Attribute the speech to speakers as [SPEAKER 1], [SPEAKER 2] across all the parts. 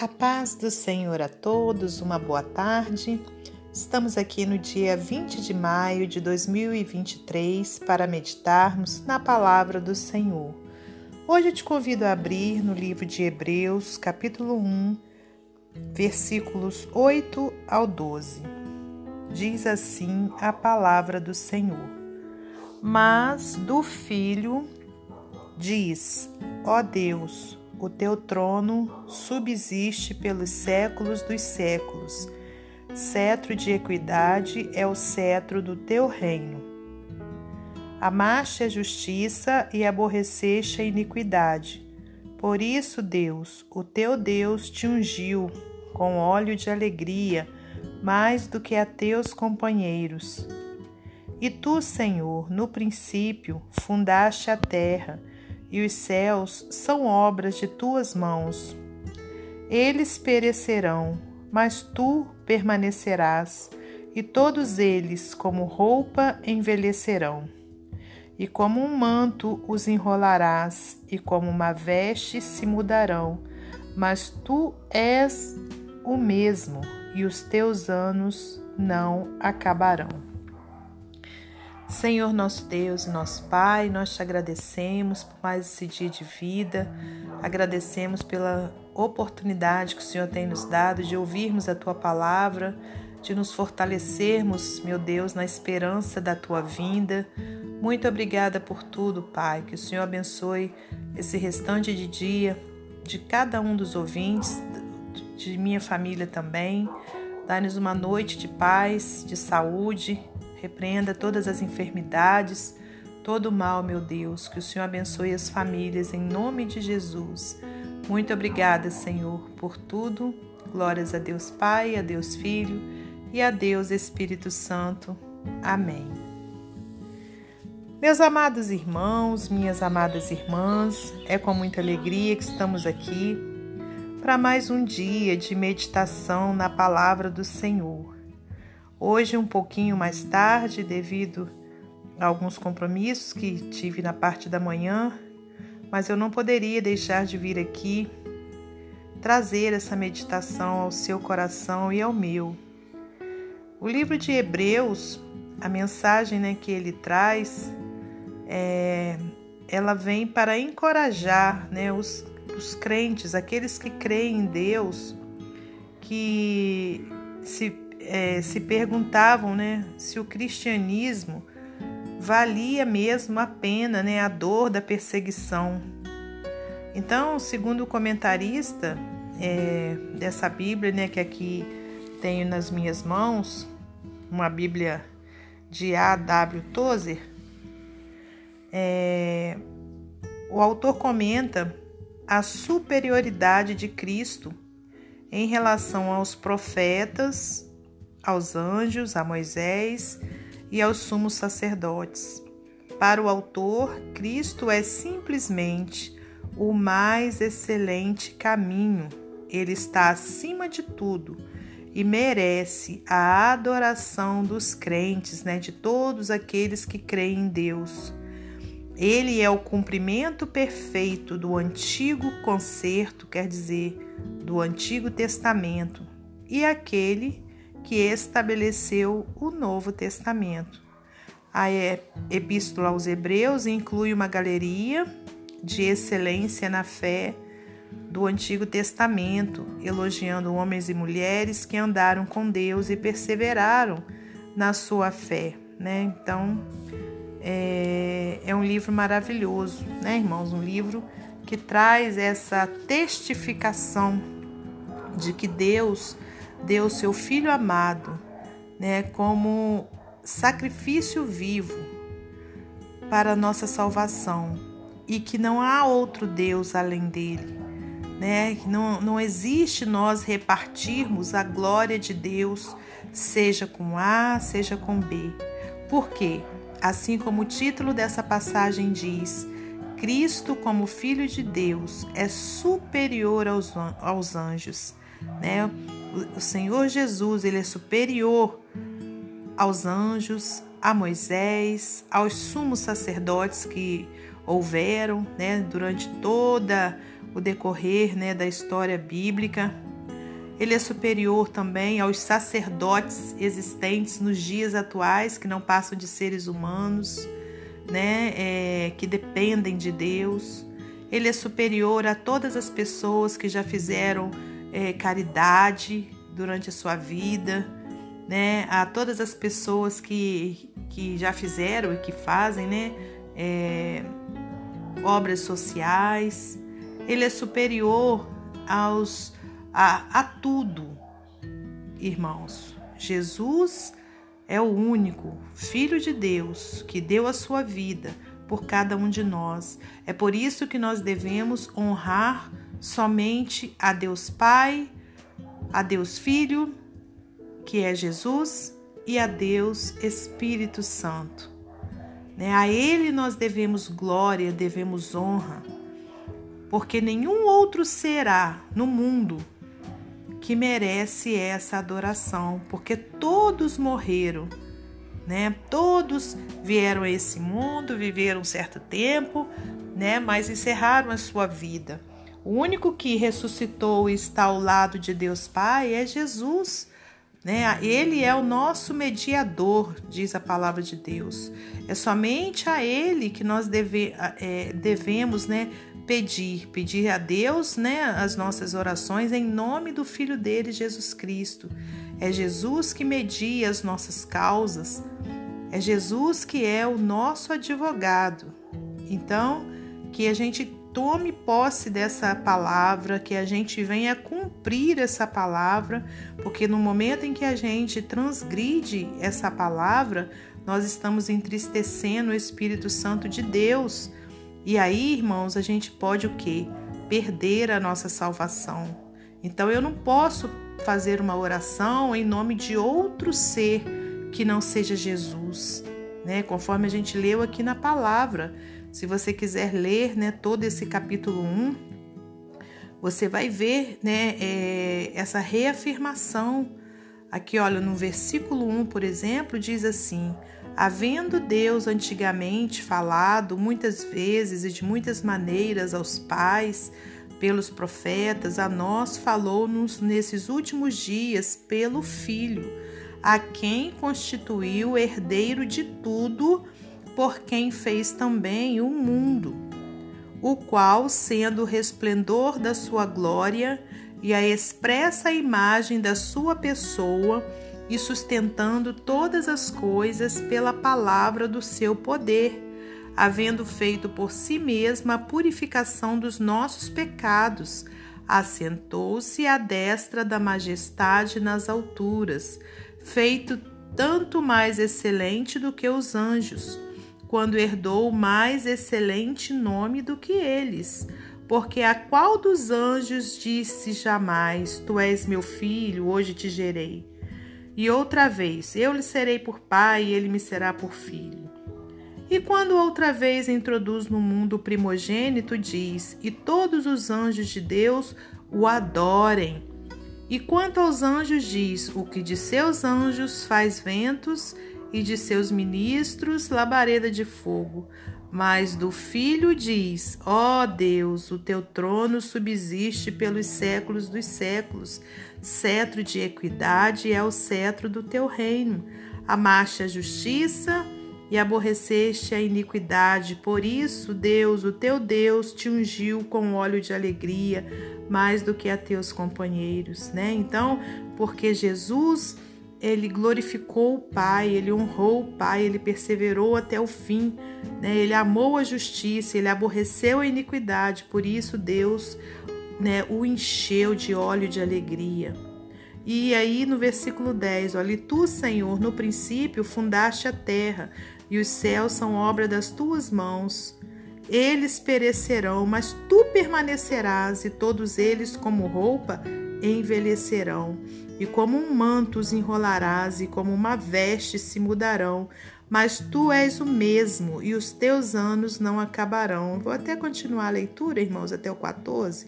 [SPEAKER 1] A paz do Senhor a todos, uma boa tarde. Estamos aqui no dia 20 de maio de 2023 para meditarmos na palavra do Senhor. Hoje eu te convido a abrir no livro de Hebreus, capítulo 1, versículos 8 ao 12. Diz assim a palavra do Senhor: Mas do Filho diz: Ó Deus, o teu trono subsiste pelos séculos dos séculos. Cetro de equidade é o cetro do teu reino. Amaste a justiça e aborreceste a iniquidade. Por isso, Deus, o teu Deus, te ungiu com óleo de alegria, mais do que a teus companheiros. E tu, Senhor, no princípio fundaste a terra, e os céus são obras de tuas mãos. Eles perecerão, mas tu permanecerás, e todos eles, como roupa, envelhecerão. E como um manto os enrolarás, e como uma veste se mudarão, mas tu és o mesmo, e os teus anos não acabarão. Senhor nosso Deus e nosso Pai, nós te agradecemos por mais esse dia de vida, agradecemos pela oportunidade que o Senhor tem nos dado de ouvirmos a tua palavra, de nos fortalecermos, meu Deus, na esperança da tua vinda. Muito obrigada por tudo, Pai. Que o Senhor abençoe esse restante de dia de cada um dos ouvintes, de minha família também. Dá-nos uma noite de paz, de saúde Repreenda todas as enfermidades, todo o mal, meu Deus. Que o Senhor abençoe as famílias em nome de Jesus. Muito obrigada, Senhor, por tudo. Glórias a Deus Pai, a Deus Filho e a Deus Espírito Santo. Amém. Meus amados irmãos, minhas amadas irmãs, é com muita alegria que estamos aqui para mais um dia de meditação na palavra do Senhor. Hoje, um pouquinho mais tarde, devido a alguns compromissos que tive na parte da manhã, mas eu não poderia deixar de vir aqui trazer essa meditação ao seu coração e ao meu. O livro de Hebreus, a mensagem né, que ele traz, é, ela vem para encorajar né, os, os crentes, aqueles que creem em Deus, que se é, se perguntavam né, se o cristianismo valia mesmo a pena né, a dor da perseguição. Então, segundo o comentarista é, dessa Bíblia, né, que aqui tenho nas minhas mãos, uma Bíblia de A.W. Tozer, é, o autor comenta a superioridade de Cristo em relação aos profetas aos anjos, a Moisés e aos sumos sacerdotes. Para o autor, Cristo é simplesmente o mais excelente caminho. Ele está acima de tudo e merece a adoração dos crentes, né, de todos aqueles que creem em Deus. Ele é o cumprimento perfeito do antigo concerto, quer dizer, do Antigo Testamento, e aquele que estabeleceu o Novo Testamento. A Epístola aos Hebreus inclui uma galeria de excelência na fé do Antigo Testamento, elogiando homens e mulheres que andaram com Deus e perseveraram na sua fé. Né? Então, é, é um livro maravilhoso, né, irmãos? Um livro que traz essa testificação de que Deus deu seu Filho amado, né, como sacrifício vivo para a nossa salvação e que não há outro Deus além dele, né? Não, não existe nós repartirmos a glória de Deus, seja com A, seja com B. Por quê? Assim como o título dessa passagem diz, Cristo, como Filho de Deus, é superior aos, aos anjos. Né? O Senhor Jesus ele é superior aos anjos, a Moisés, aos sumos sacerdotes que houveram né, durante toda o decorrer né, da história bíblica. Ele é superior também aos sacerdotes existentes nos dias atuais, que não passam de seres humanos, né, é, que dependem de Deus. Ele é superior a todas as pessoas que já fizeram é, caridade durante a sua vida, né, a todas as pessoas que, que já fizeram e que fazem, né, é, obras sociais. Ele é superior aos a, a tudo, irmãos. Jesus é o único Filho de Deus que deu a sua vida por cada um de nós. É por isso que nós devemos honrar somente a Deus Pai, a Deus Filho, que é Jesus, e a Deus Espírito Santo. Né? A Ele nós devemos glória, devemos honra, porque nenhum outro será no mundo que merece essa adoração, porque todos morreram, né? Todos vieram a esse mundo, viveram um certo tempo, né? Mas encerraram a sua vida. O único que ressuscitou e está ao lado de Deus Pai é Jesus. Né? Ele é o nosso mediador, diz a palavra de Deus. É somente a Ele que nós deve, é, devemos né, pedir, pedir a Deus né, as nossas orações em nome do Filho dele, Jesus Cristo. É Jesus que media as nossas causas, é Jesus que é o nosso advogado. Então, que a gente tome posse dessa palavra, que a gente venha cumprir essa palavra, porque no momento em que a gente transgride essa palavra, nós estamos entristecendo o Espírito Santo de Deus e aí, irmãos, a gente pode o quê? Perder a nossa salvação. Então eu não posso fazer uma oração em nome de outro ser que não seja Jesus, né? Conforme a gente leu aqui na palavra. Se você quiser ler, né, todo esse capítulo 1, você vai ver, né, é, essa reafirmação. Aqui, olha, no versículo 1, por exemplo, diz assim: Havendo Deus antigamente falado muitas vezes e de muitas maneiras aos pais, pelos profetas, a nós falou-nos nesses últimos dias pelo Filho, a quem constituiu herdeiro de tudo, por quem fez também o mundo, o qual, sendo o resplendor da sua glória e a expressa imagem da sua pessoa, e sustentando todas as coisas pela palavra do seu poder, havendo feito por si mesma a purificação dos nossos pecados, assentou-se à destra da majestade nas alturas, feito tanto mais excelente do que os anjos, quando herdou mais excelente nome do que eles. Porque a qual dos anjos disse jamais: Tu és meu filho, hoje te gerei? E outra vez, eu lhe serei por pai e ele me será por filho. E quando outra vez introduz no mundo o primogênito, diz: E todos os anjos de Deus o adorem. E quanto aos anjos, diz: O que de seus anjos faz ventos, e de seus ministros labareda de fogo. Mas do filho diz: Ó oh Deus, o teu trono subsiste pelos séculos dos séculos. Cetro de equidade é o cetro do teu reino. Amaste a justiça e aborreceste a iniquidade. Por isso, Deus, o teu Deus, te ungiu com óleo de alegria mais do que a teus companheiros, né? Então, porque Jesus ele glorificou o Pai, ele honrou o Pai, ele perseverou até o fim, né? ele amou a justiça, ele aborreceu a iniquidade, por isso Deus né, o encheu de óleo de alegria. E aí no versículo 10, olha, tu, Senhor, no princípio fundaste a terra, e os céus são obra das tuas mãos. Eles perecerão, mas tu permanecerás, e todos eles, como roupa, envelhecerão e como um manto os enrolarás, e como uma veste se mudarão. Mas tu és o mesmo, e os teus anos não acabarão. Vou até continuar a leitura, irmãos, até o 14,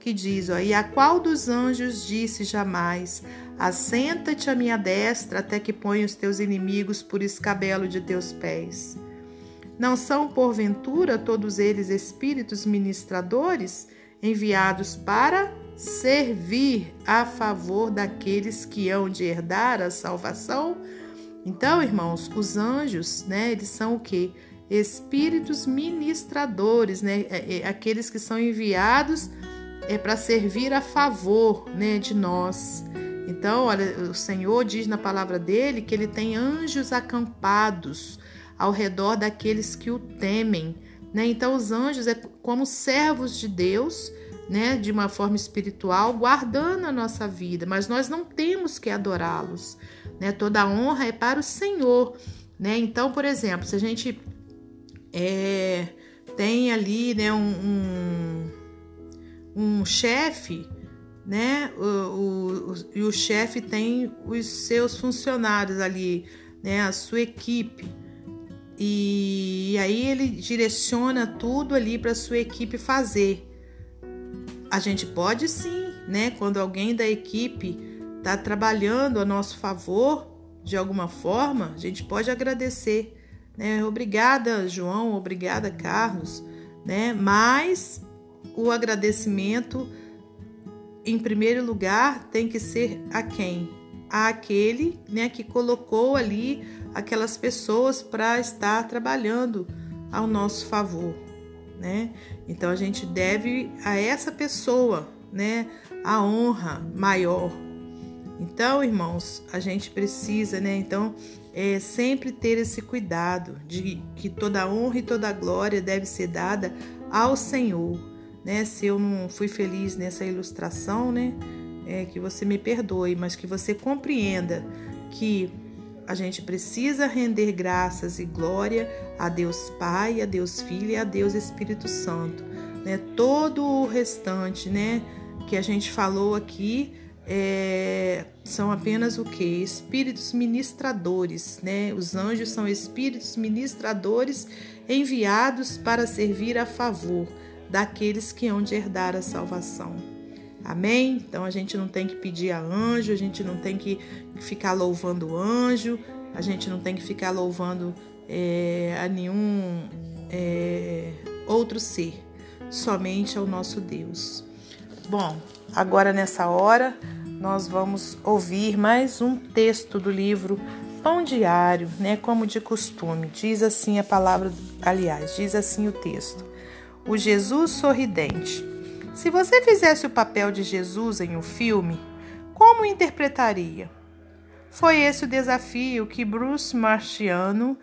[SPEAKER 1] que diz: ó, E a qual dos anjos disse jamais: Assenta-te à minha destra, até que ponha os teus inimigos por escabelo de teus pés? Não são, porventura, todos eles espíritos ministradores, enviados para servir a favor daqueles que hão de herdar a salvação. Então, irmãos, os anjos, né, eles são o que? Espíritos ministradores, né, é, é, aqueles que são enviados é para servir a favor, né, de nós. Então, olha, o Senhor diz na palavra dele que ele tem anjos acampados ao redor daqueles que o temem. Né? Então, os anjos é como servos de Deus, né? de uma forma espiritual, guardando a nossa vida, mas nós não temos que adorá-los. Né? Toda honra é para o Senhor. Né? Então, por exemplo, se a gente é, tem ali né, um, um, um chefe, né? O, o, e o chefe tem os seus funcionários ali, né? A sua equipe. E, e aí ele direciona tudo ali para sua equipe fazer. A gente pode sim, né? Quando alguém da equipe está trabalhando a nosso favor de alguma forma, a gente pode agradecer, né? Obrigada, João, obrigada, Carlos, né? Mas o agradecimento em primeiro lugar, tem que ser a quem? A aquele né, que colocou ali aquelas pessoas para estar trabalhando ao nosso favor. Né? Então a gente deve a essa pessoa né, a honra maior. Então, irmãos, a gente precisa, né? Então, é sempre ter esse cuidado de que toda honra e toda glória deve ser dada ao Senhor né? Se eu não fui feliz nessa ilustração, né? É, que você me perdoe, mas que você compreenda que a gente precisa render graças e glória a Deus Pai, a Deus Filho e a Deus Espírito Santo, né? Todo o restante, né? Que a gente falou aqui é, são apenas o que? Espíritos ministradores, né? Os anjos são espíritos ministradores enviados para servir a favor daqueles que hão de herdar a salvação. Amém? Então a gente não tem que pedir a anjo, a gente não tem que ficar louvando o anjo, a gente não tem que ficar louvando é, a nenhum é, outro ser, somente ao nosso Deus. Bom, agora nessa hora nós vamos ouvir mais um texto do livro Pão Diário, né? Como de costume. Diz assim a palavra, aliás, diz assim o texto o Jesus sorridente. Se você fizesse o papel de Jesus em um filme, como interpretaria? Foi esse o desafio que Bruce Marciano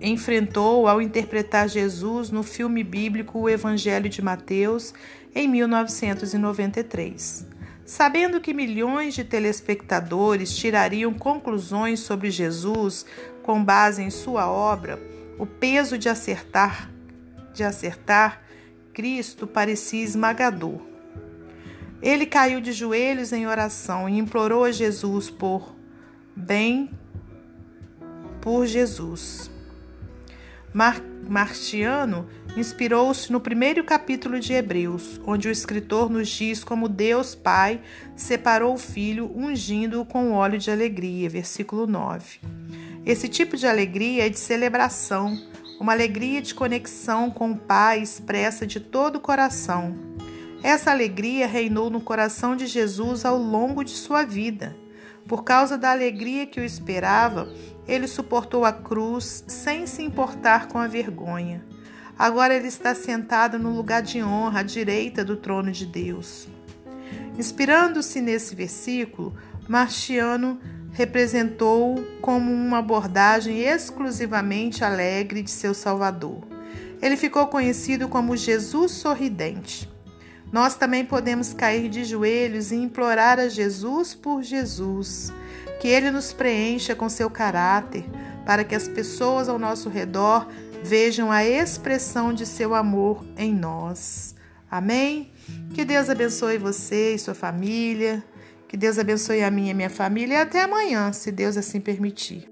[SPEAKER 1] enfrentou ao interpretar Jesus no filme bíblico O Evangelho de Mateus em 1993. Sabendo que milhões de telespectadores tirariam conclusões sobre Jesus com base em sua obra, o peso de acertar de acertar, Cristo parecia esmagador. Ele caiu de joelhos em oração e implorou a Jesus por bem por Jesus. Mar Martiano inspirou-se no primeiro capítulo de Hebreus, onde o escritor nos diz como Deus Pai separou o Filho, ungindo-o com óleo de alegria. Versículo 9. Esse tipo de alegria é de celebração, uma alegria de conexão com o Pai expressa de todo o coração. Essa alegria reinou no coração de Jesus ao longo de sua vida. Por causa da alegria que o esperava, ele suportou a cruz sem se importar com a vergonha. Agora ele está sentado no lugar de honra à direita do trono de Deus. Inspirando-se nesse versículo, Marciano representou como uma abordagem exclusivamente alegre de seu Salvador. Ele ficou conhecido como Jesus sorridente. Nós também podemos cair de joelhos e implorar a Jesus por Jesus, que ele nos preencha com seu caráter, para que as pessoas ao nosso redor vejam a expressão de seu amor em nós. Amém? Que Deus abençoe você e sua família. Que Deus abençoe a minha e a minha família e até amanhã, se Deus assim permitir.